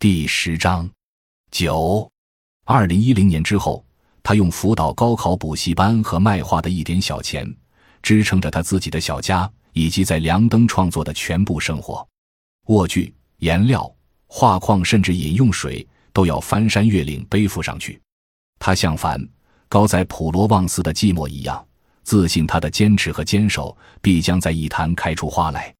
第十章九。二零一零年之后，他用辅导高考补习班和卖画的一点小钱，支撑着他自己的小家以及在梁登创作的全部生活。卧具、颜料、画框，甚至饮用水，都要翻山越岭背负上去。他像梵高在普罗旺斯的寂寞一样，自信他的坚持和坚守必将在一坛开出花来。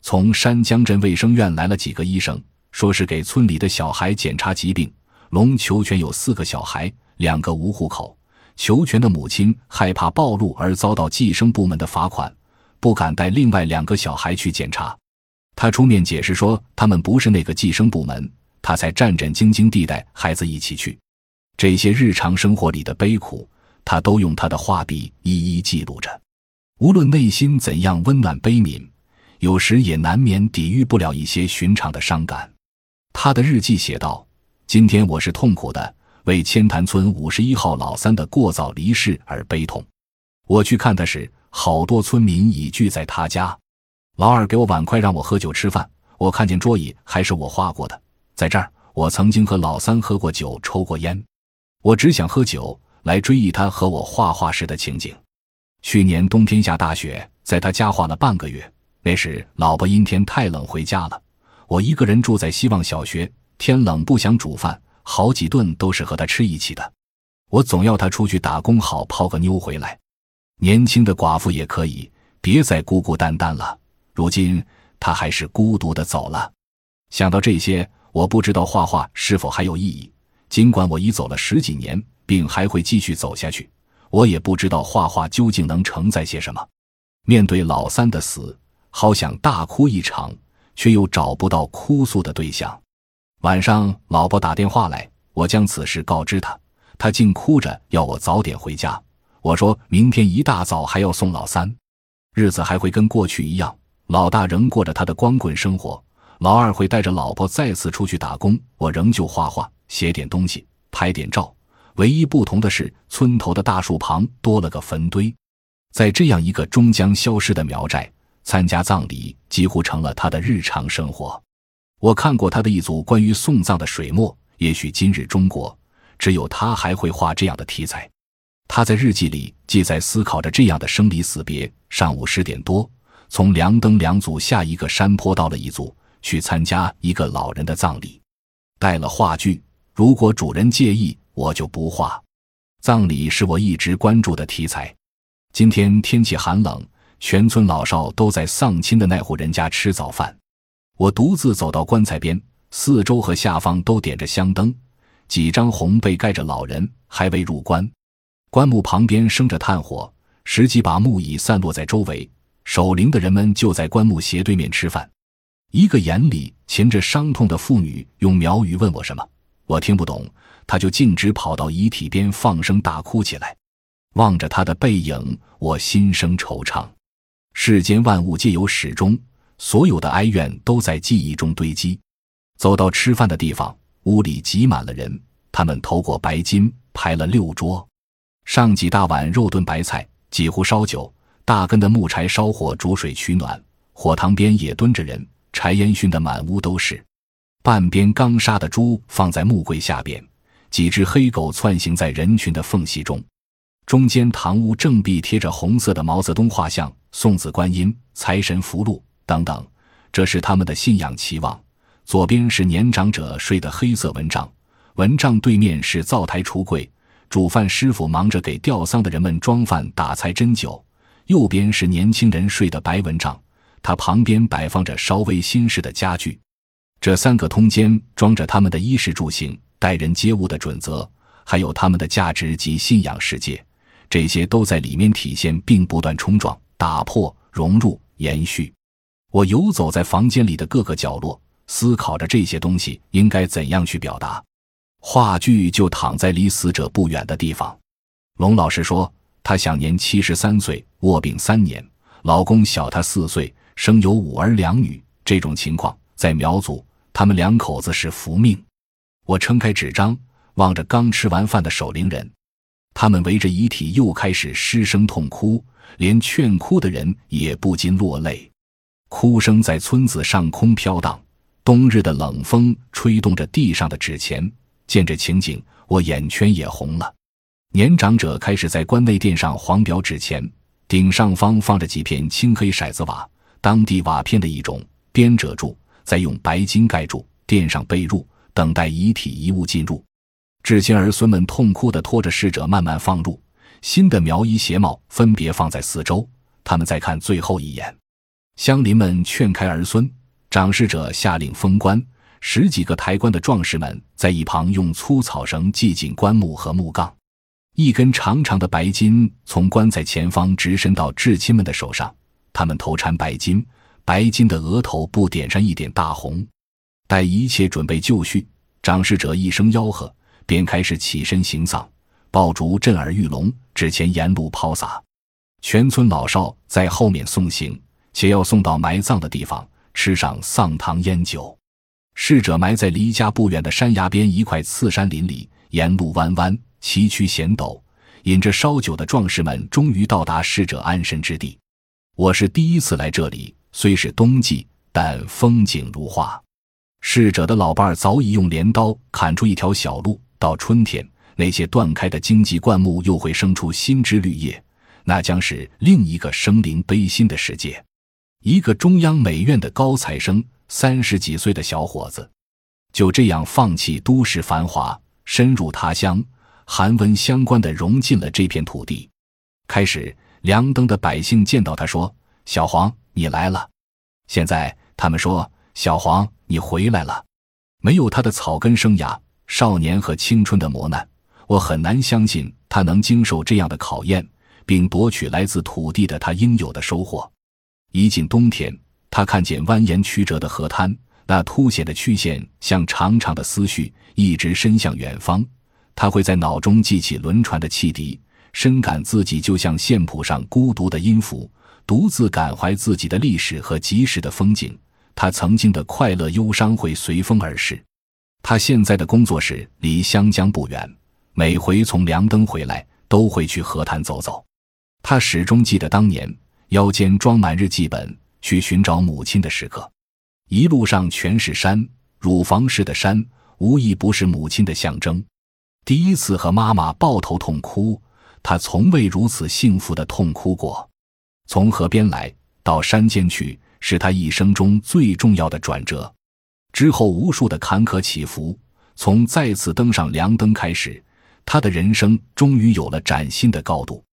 从山江镇卫生院来了几个医生，说是给村里的小孩检查疾病。龙求全有四个小孩，两个无户口。求全的母亲害怕暴露而遭到计生部门的罚款，不敢带另外两个小孩去检查。他出面解释说，他们不是那个计生部门，他才战战兢兢地带孩子一起去。这些日常生活里的悲苦，他都用他的画笔一一记录着。无论内心怎样温暖悲悯，有时也难免抵御不了一些寻常的伤感。他的日记写道。今天我是痛苦的，为千潭村五十一号老三的过早离世而悲痛。我去看他时，好多村民已聚在他家。老二给我碗筷让我喝酒吃饭，我看见桌椅还是我画过的。在这儿，我曾经和老三喝过酒，抽过烟。我只想喝酒来追忆他和我画画时的情景。去年冬天下大雪，在他家画了半个月。那时老婆阴天太冷回家了，我一个人住在希望小学。天冷不想煮饭，好几顿都是和他吃一起的。我总要他出去打工，好泡个妞回来。年轻的寡妇也可以，别再孤孤单单了。如今他还是孤独的走了。想到这些，我不知道画画是否还有意义。尽管我已走了十几年，并还会继续走下去，我也不知道画画究竟能承载些什么。面对老三的死，好想大哭一场，却又找不到哭诉的对象。晚上，老婆打电话来，我将此事告知她，她竟哭着要我早点回家。我说明天一大早还要送老三，日子还会跟过去一样，老大仍过着他的光棍生活，老二会带着老婆再次出去打工，我仍旧画画，写点东西，拍点照。唯一不同的是，村头的大树旁多了个坟堆。在这样一个终将消失的苗寨，参加葬礼几乎成了他的日常生活。我看过他的一组关于送葬的水墨，也许今日中国只有他还会画这样的题材。他在日记里记载思考着这样的生离死别：上午十点多，从梁登两组下一个山坡到了一组，去参加一个老人的葬礼，带了画具。如果主人介意，我就不画。葬礼是我一直关注的题材。今天天气寒冷，全村老少都在丧亲的那户人家吃早饭。我独自走到棺材边，四周和下方都点着香灯，几张红被盖着老人，还未入棺。棺木旁边生着炭火，十几把木椅散落在周围。守灵的人们就在棺木斜对面吃饭。一个眼里噙着伤痛的妇女用苗语问我什么，我听不懂，她就径直跑到遗体边放声大哭起来。望着她的背影，我心生惆怅。世间万物皆有始终。所有的哀怨都在记忆中堆积。走到吃饭的地方，屋里挤满了人。他们投过白金排了六桌，上几大碗肉炖白菜，几壶烧酒，大根的木柴烧火煮水取暖。火塘边也蹲着人，柴烟熏得满屋都是。半边刚杀的猪放在木柜下边，几只黑狗窜行在人群的缝隙中。中间堂屋正壁贴着红色的毛泽东画像、送子观音、财神符箓。等等，这是他们的信仰期望。左边是年长者睡的黑色蚊帐，蚊帐对面是灶台橱柜，煮饭师傅忙着给吊丧的人们装饭、打菜、斟酒。右边是年轻人睡的白蚊帐，他旁边摆放着稍微新式的家具。这三个通间装着他们的衣食住行、待人接物的准则，还有他们的价值及信仰世界。这些都在里面体现，并不断冲撞、打破、融入、延续。我游走在房间里的各个角落，思考着这些东西应该怎样去表达。话剧就躺在离死者不远的地方。龙老师说，他享年七十三岁，卧病三年，老公小他四岁，生有五儿两女。这种情况在苗族，他们两口子是福命。我撑开纸张，望着刚吃完饭的守灵人，他们围着遗体又开始失声痛哭，连劝哭的人也不禁落泪。哭声在村子上空飘荡，冬日的冷风吹动着地上的纸钱，见这情景，我眼圈也红了。年长者开始在关内垫上黄表纸钱，顶上方放着几片青黑骰子瓦，当地瓦片的一种，编褶住，再用白金盖住，垫上被褥，等待遗体遗物进入。至亲儿孙们痛哭地拖着逝者慢慢放入，新的苗衣鞋帽分别放在四周，他们再看最后一眼。乡邻们劝开儿孙，长逝者下令封棺，十几个抬棺的壮士们在一旁用粗草绳系紧棺木和木杠。一根长长的白巾从棺材前方直伸到至亲们的手上，他们头缠白巾，白巾的额头部点上一点大红。待一切准备就绪，长逝者一声吆喝，便开始起身行丧，爆竹震耳欲聋，纸钱沿路抛洒，全村老少在后面送行，且要送到埋葬的地方，吃上丧堂烟酒。逝者埋在离家不远的山崖边一块刺山林里，沿路弯弯。崎岖险陡，饮着烧酒的壮士们终于到达逝者安身之地。我是第一次来这里，虽是冬季，但风景如画。逝者的老伴儿早已用镰刀砍出一条小路，到春天，那些断开的荆棘灌木又会生出新枝绿叶，那将是另一个生灵悲心的世界。一个中央美院的高材生，三十几岁的小伙子，就这样放弃都市繁华，深入他乡。韩文相关的融进了这片土地。开始，梁登的百姓见到他说：“小黄，你来了。”现在他们说：“小黄，你回来了。”没有他的草根生涯、少年和青春的磨难，我很难相信他能经受这样的考验，并夺取来自土地的他应有的收获。一进冬天，他看见蜿蜒曲折的河滩，那凸显的曲线像长长的思绪，一直伸向远方。他会在脑中记起轮船的汽笛，深感自己就像线谱上孤独的音符，独自感怀自己的历史和及时的风景。他曾经的快乐、忧伤会随风而逝。他现在的工作室离湘江不远，每回从梁登回来，都会去河滩走走。他始终记得当年腰间装满日记本去寻找母亲的时刻，一路上全是山，乳房似的山，无一不是母亲的象征。第一次和妈妈抱头痛哭，他从未如此幸福的痛哭过。从河边来到山间去，是他一生中最重要的转折。之后无数的坎坷起伏，从再次登上梁登开始，他的人生终于有了崭新的高度。